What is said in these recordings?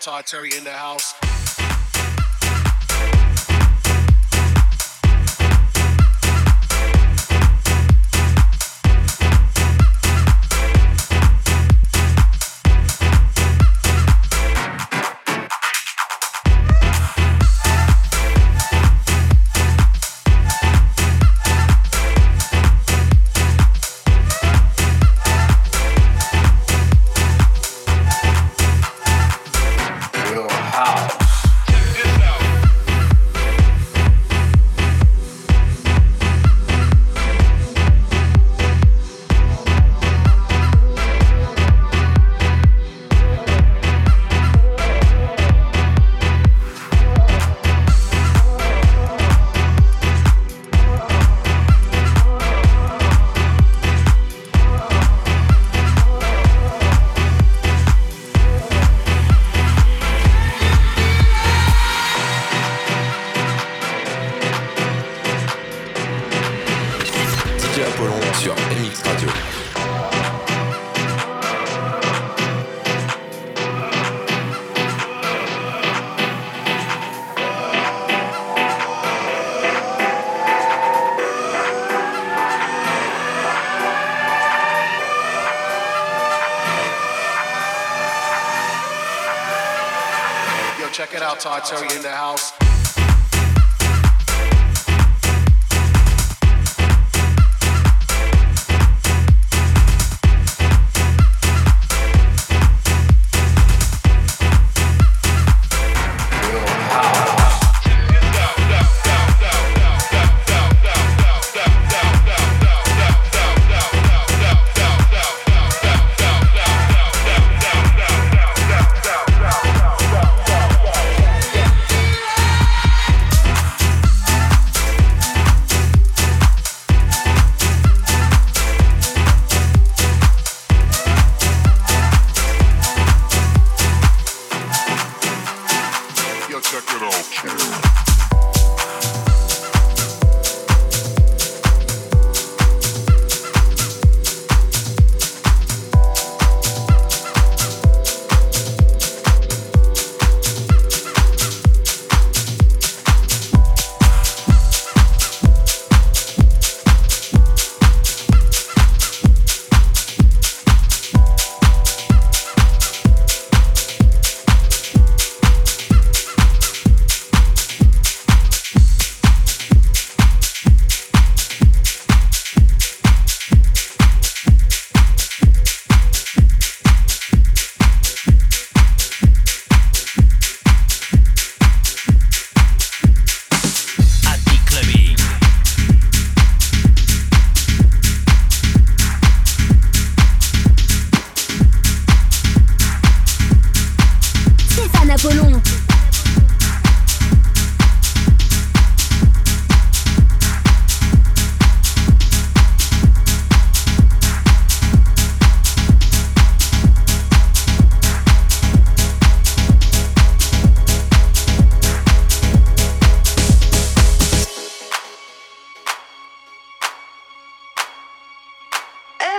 Todd Terry in the house.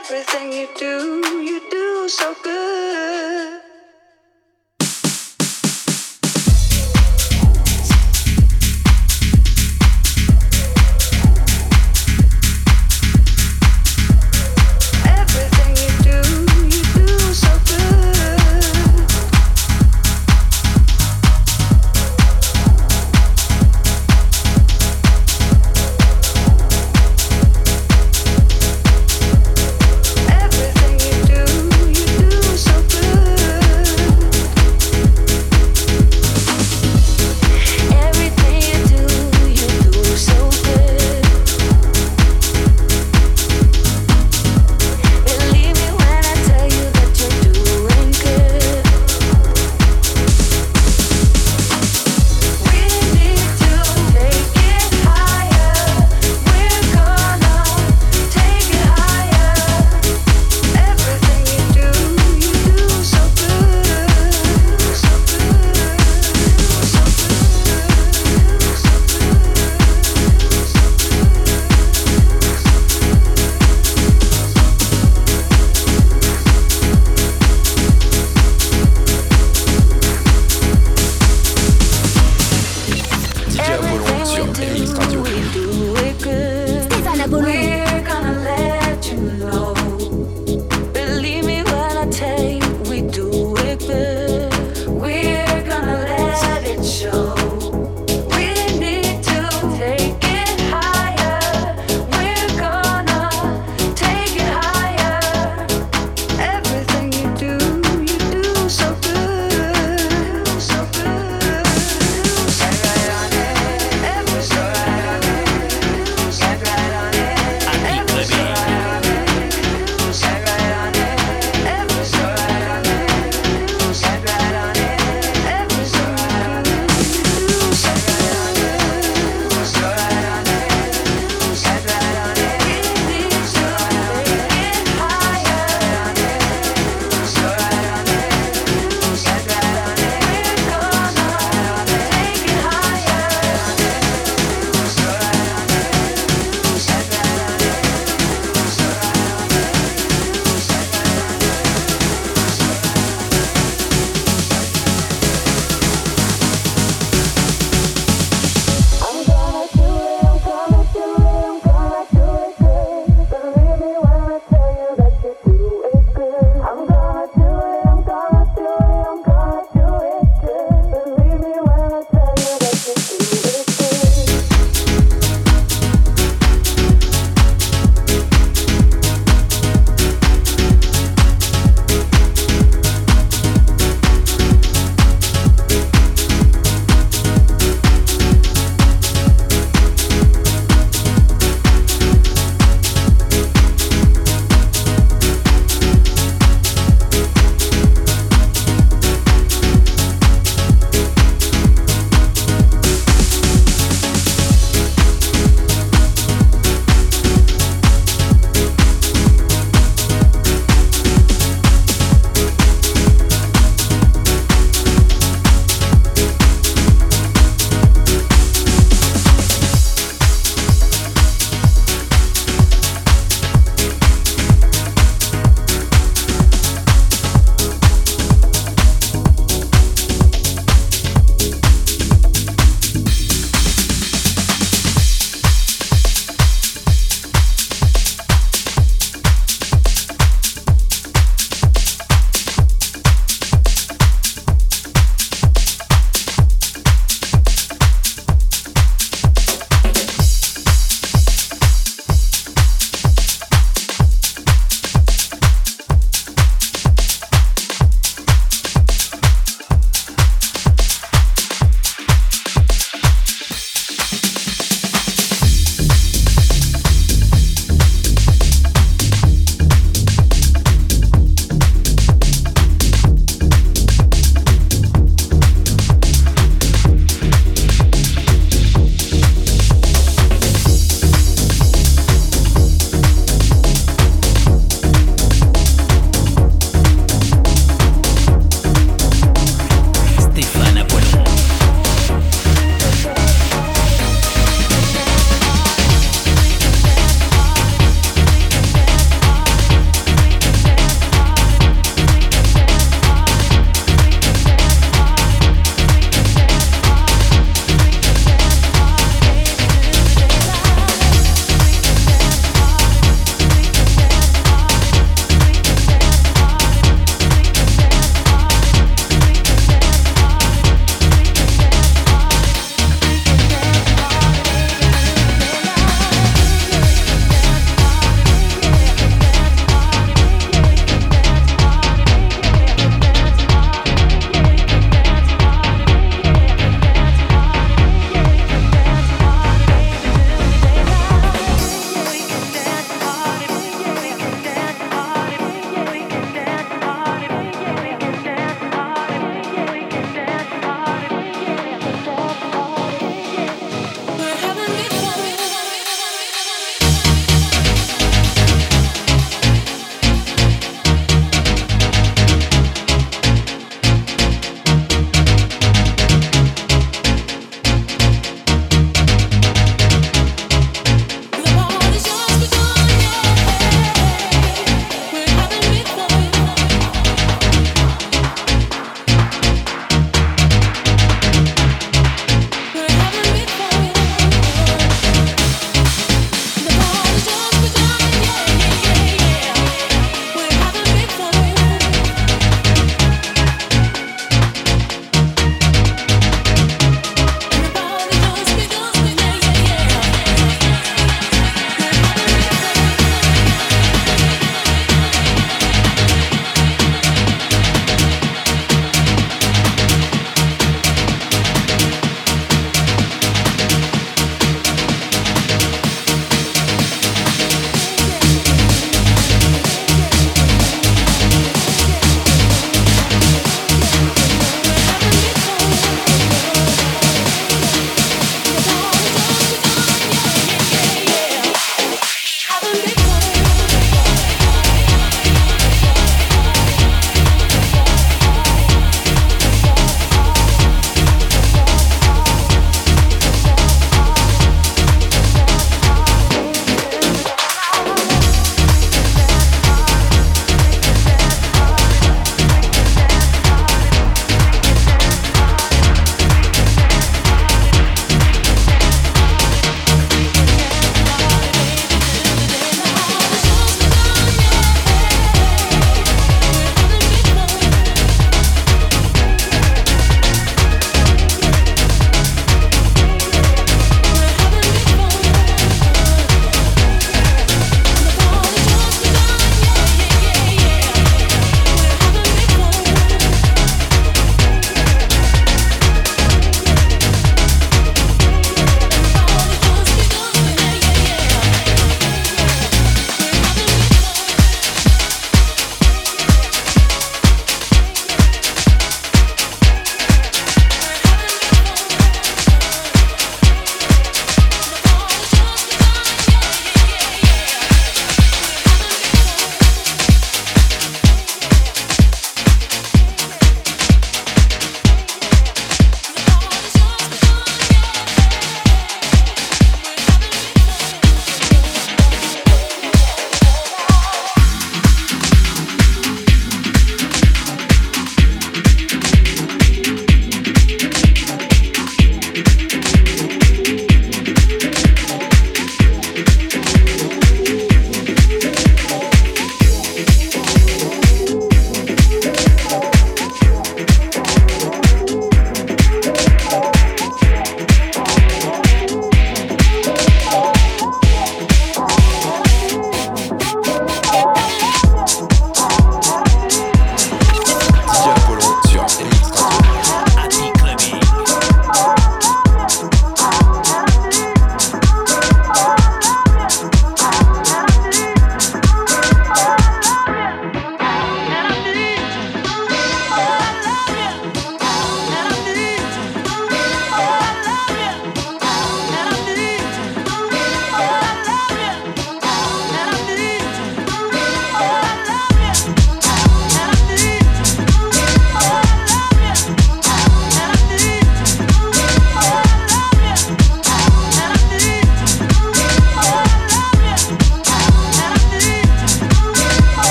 everything you do, you do so good.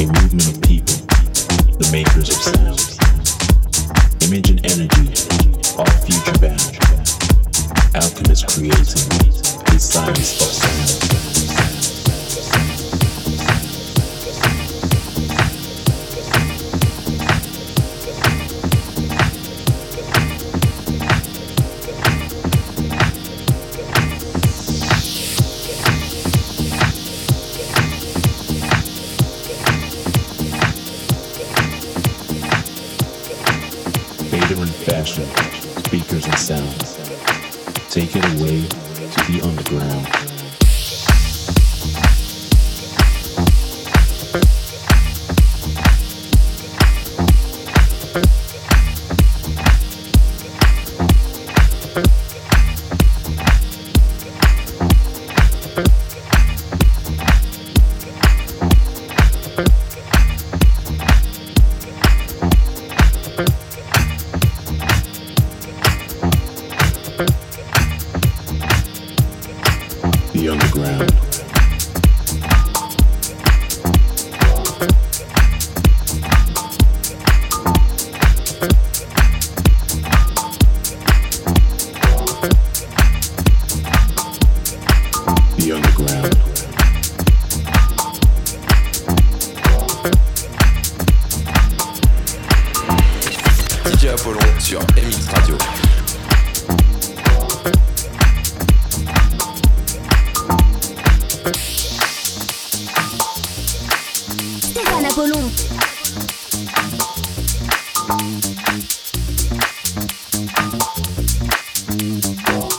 a movement of people, the makers of. Image and energy, future. Alchemist creating the science of sound. speakers and sounds. Take it away to the underground.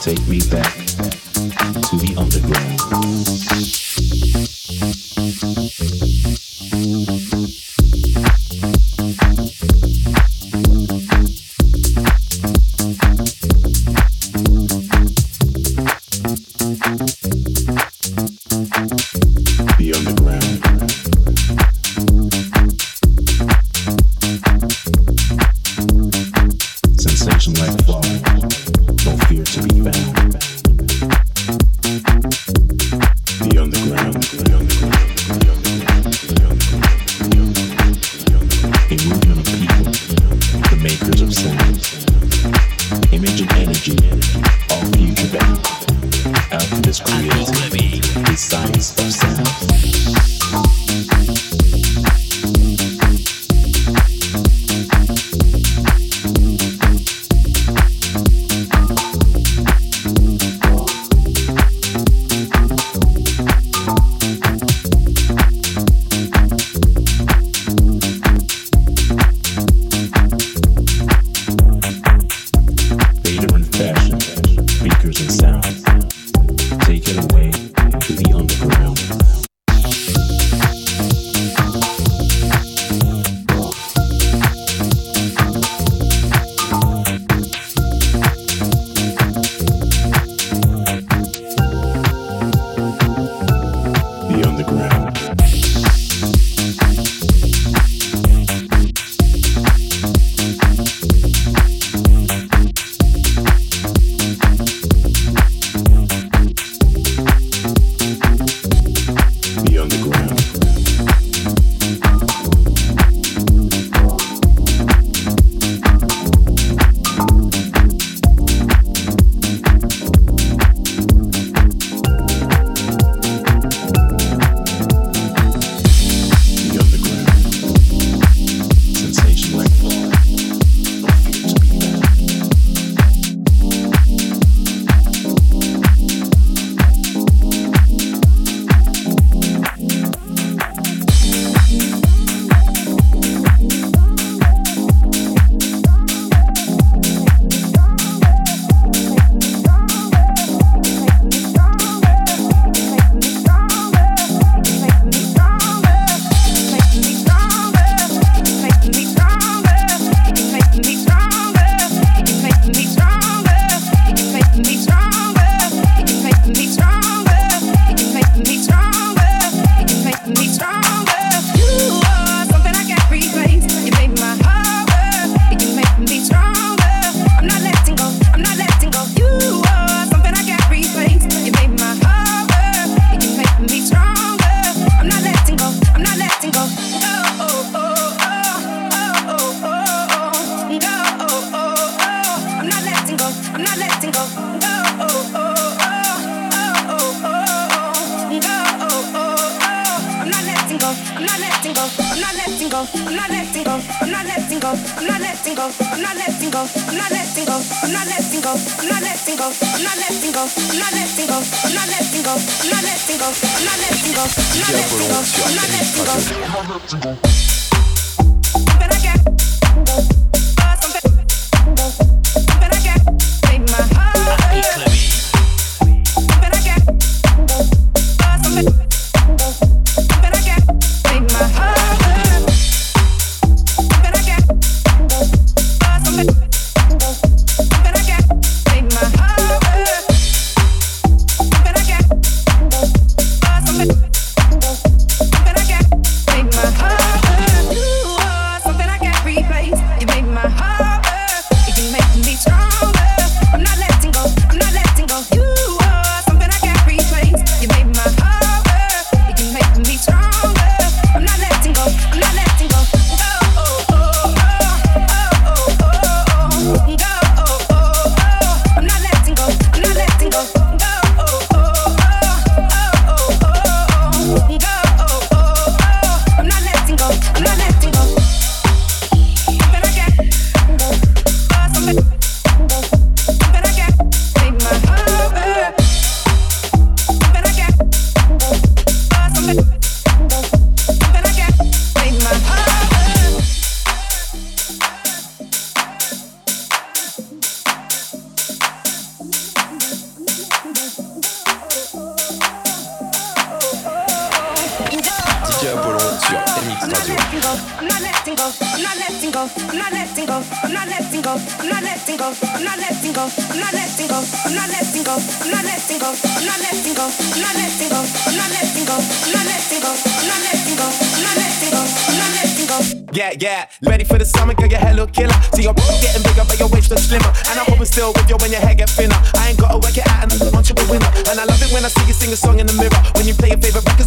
take me back.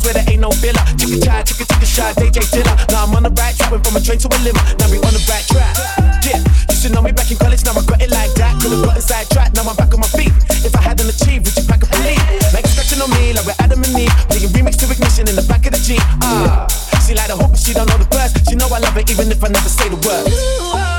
where there ain't no filler. Take a shot, take a take a shot, DJ Dilla. Now I'm on the right track, went from a train to a limo. Now we on the right track. Yeah, Used to know me back in college. Now I got it like that. Could've got inside track. Now I'm back on my feet. If I hadn't achieved, would you pack up and leave? Like stretching on me, like we're Adam and Eve. Playing remix to ignition in the back of the Jeep. Ah, uh, she like the hope, but she don't know the first. She know I love it, even if I never say the word.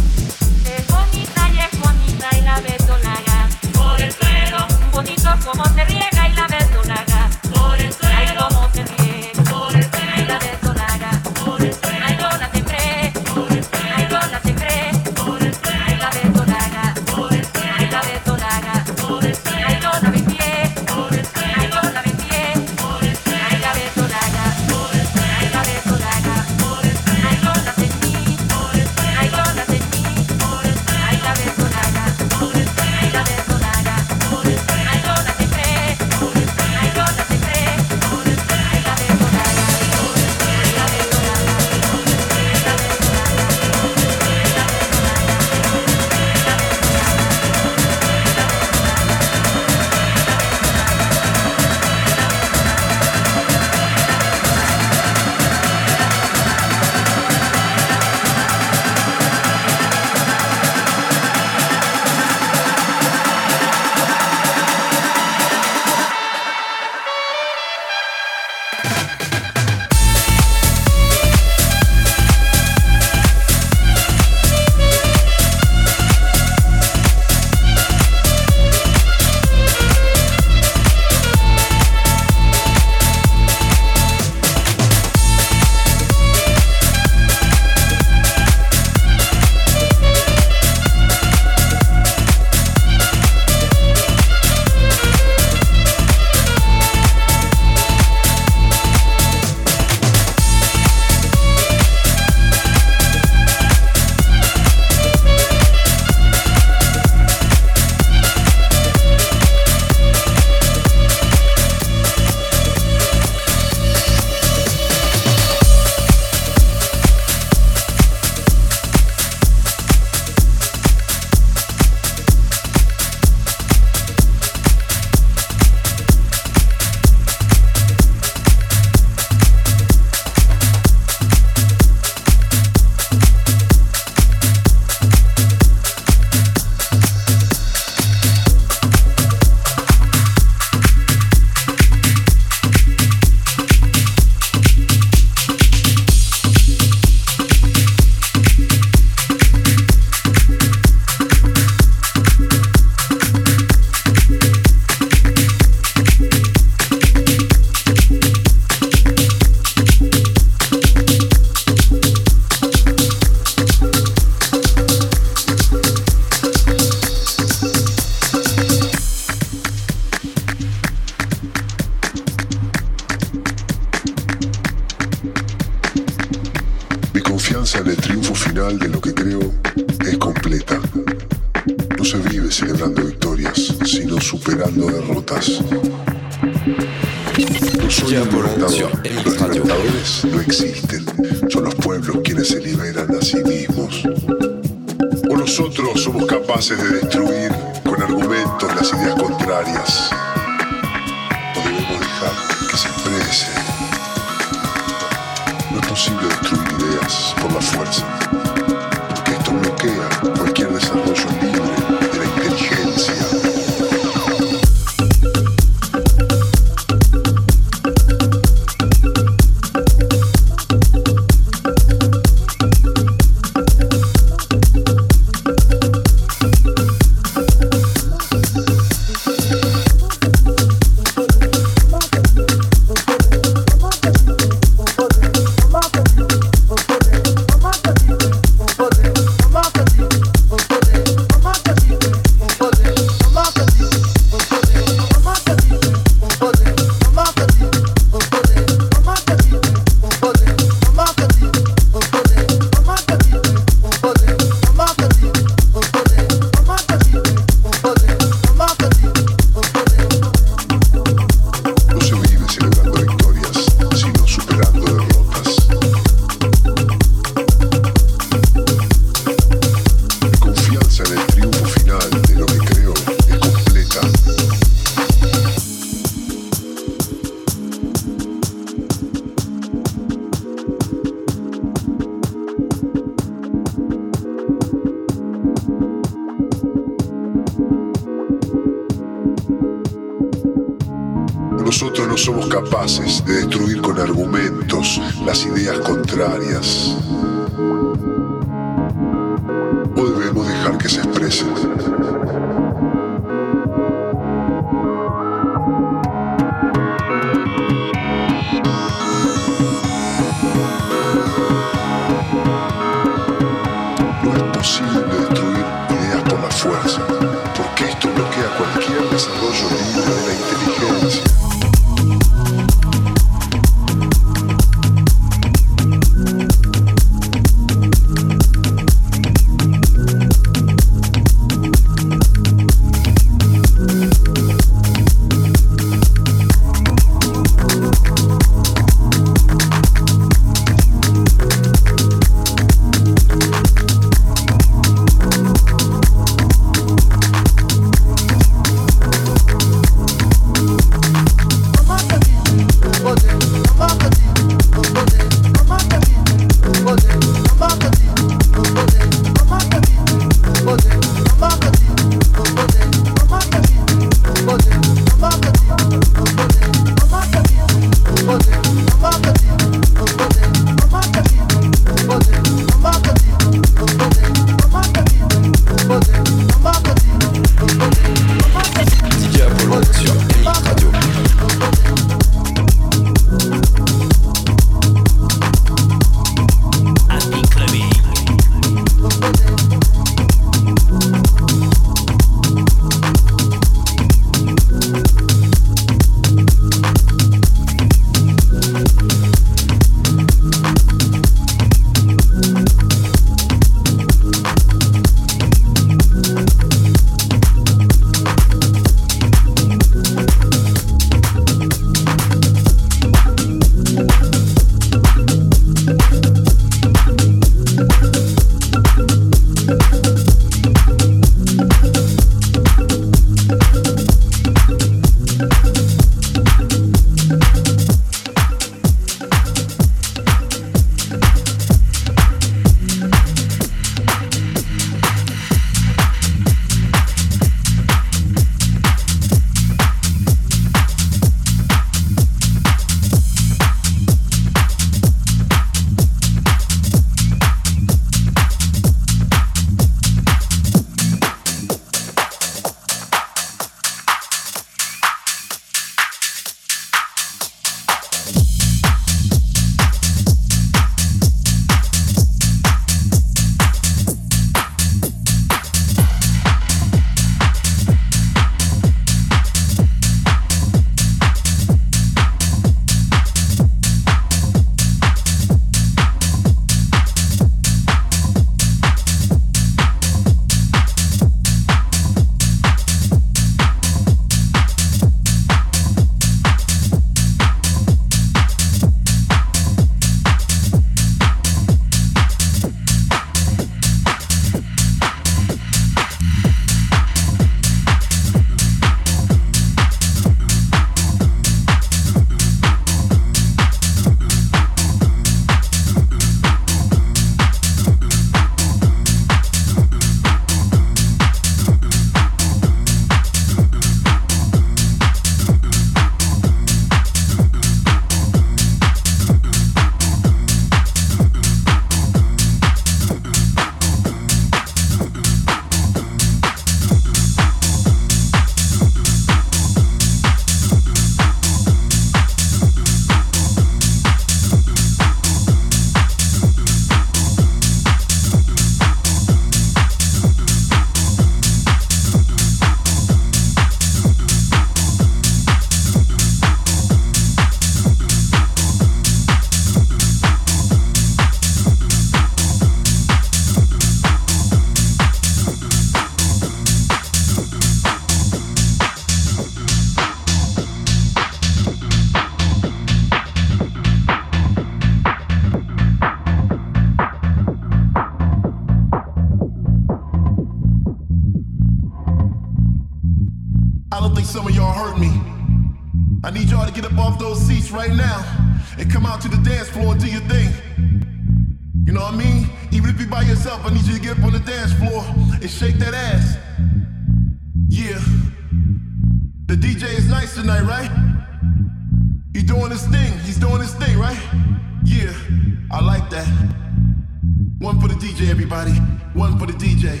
DJ, everybody. One for the DJ.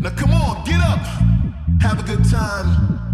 Now come on, get up. Have a good time.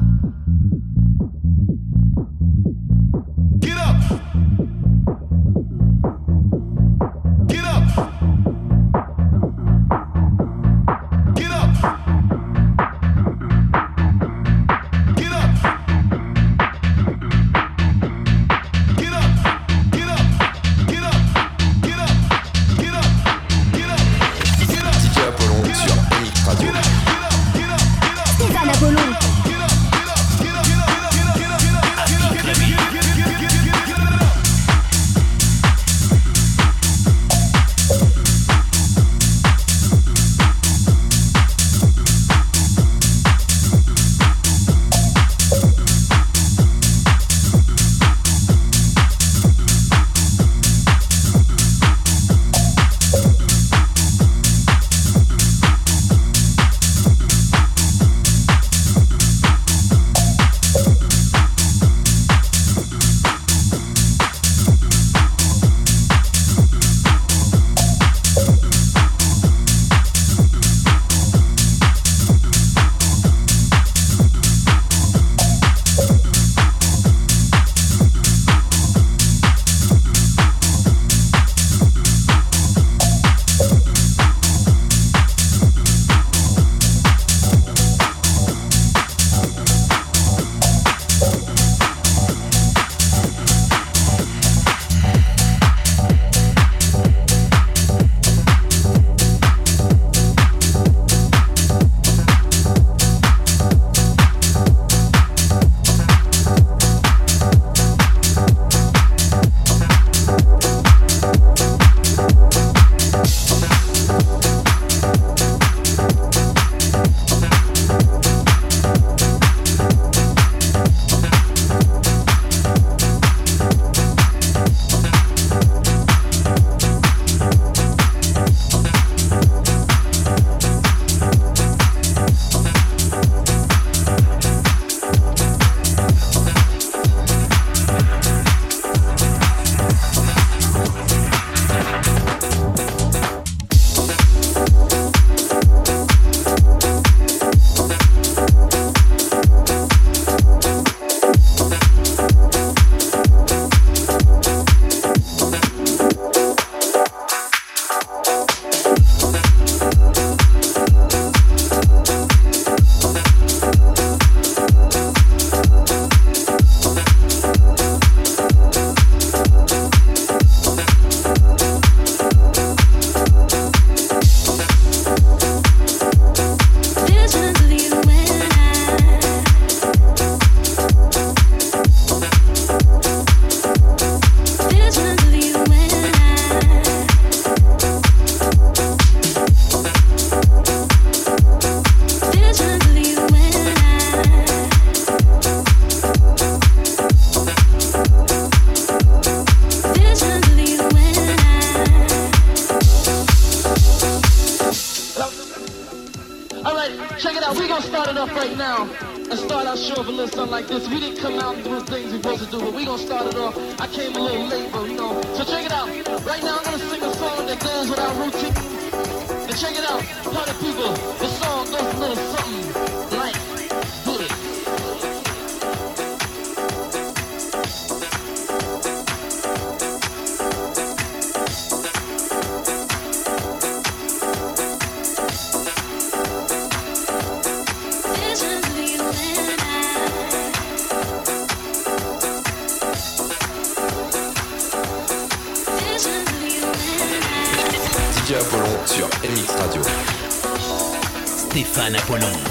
label little label, you know. So check it out. Right now I'm gonna sing a song that goes without routine. And check it out, party people. Colón.